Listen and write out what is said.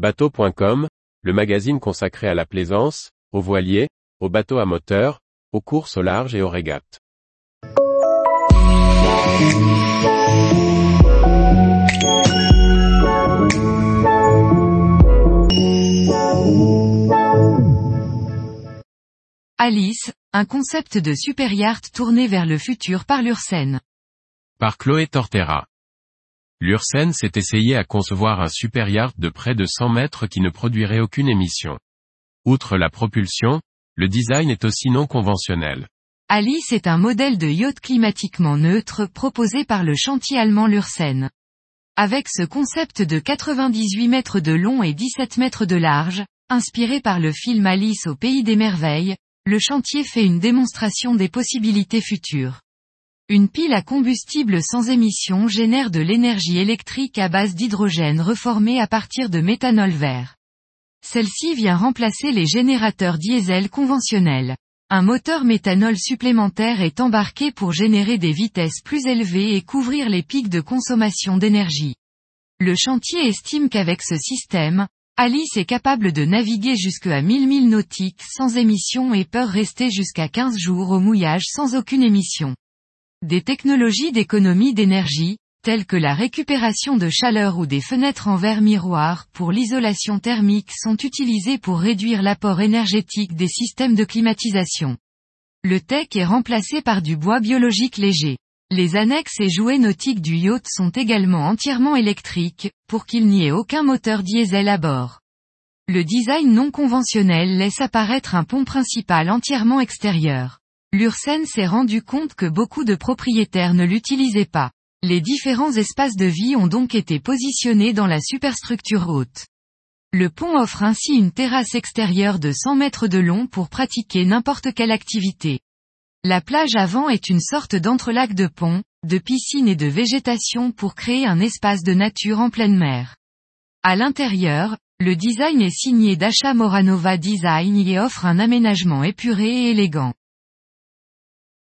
Bateau.com, le magazine consacré à la plaisance, aux voiliers, aux bateaux à moteur, aux courses au large et aux régates. Alice, un concept de super yacht tourné vers le futur par l'Ursen. Par Chloé Tortera. L'Ursen s'est essayé à concevoir un super yacht de près de 100 mètres qui ne produirait aucune émission. Outre la propulsion, le design est aussi non conventionnel. Alice est un modèle de yacht climatiquement neutre proposé par le chantier allemand Lursen. Avec ce concept de 98 mètres de long et 17 mètres de large, inspiré par le film Alice au pays des merveilles, le chantier fait une démonstration des possibilités futures. Une pile à combustible sans émission génère de l'énergie électrique à base d'hydrogène reformé à partir de méthanol vert. Celle-ci vient remplacer les générateurs diesel conventionnels. Un moteur méthanol supplémentaire est embarqué pour générer des vitesses plus élevées et couvrir les pics de consommation d'énergie. Le chantier estime qu'avec ce système, Alice est capable de naviguer jusqu'à 1000 milles nautiques sans émission et peut rester jusqu'à 15 jours au mouillage sans aucune émission. Des technologies d'économie d'énergie, telles que la récupération de chaleur ou des fenêtres en verre miroir pour l'isolation thermique sont utilisées pour réduire l'apport énergétique des systèmes de climatisation. Le tech est remplacé par du bois biologique léger. Les annexes et jouets nautiques du yacht sont également entièrement électriques, pour qu'il n'y ait aucun moteur diesel à bord. Le design non conventionnel laisse apparaître un pont principal entièrement extérieur. L'Ursen s'est rendu compte que beaucoup de propriétaires ne l'utilisaient pas. Les différents espaces de vie ont donc été positionnés dans la superstructure haute. Le pont offre ainsi une terrasse extérieure de 100 mètres de long pour pratiquer n'importe quelle activité. La plage avant est une sorte d'entrelac de pont, de piscine et de végétation pour créer un espace de nature en pleine mer. À l'intérieur, le design est signé d'Acha Moranova Design et offre un aménagement épuré et élégant.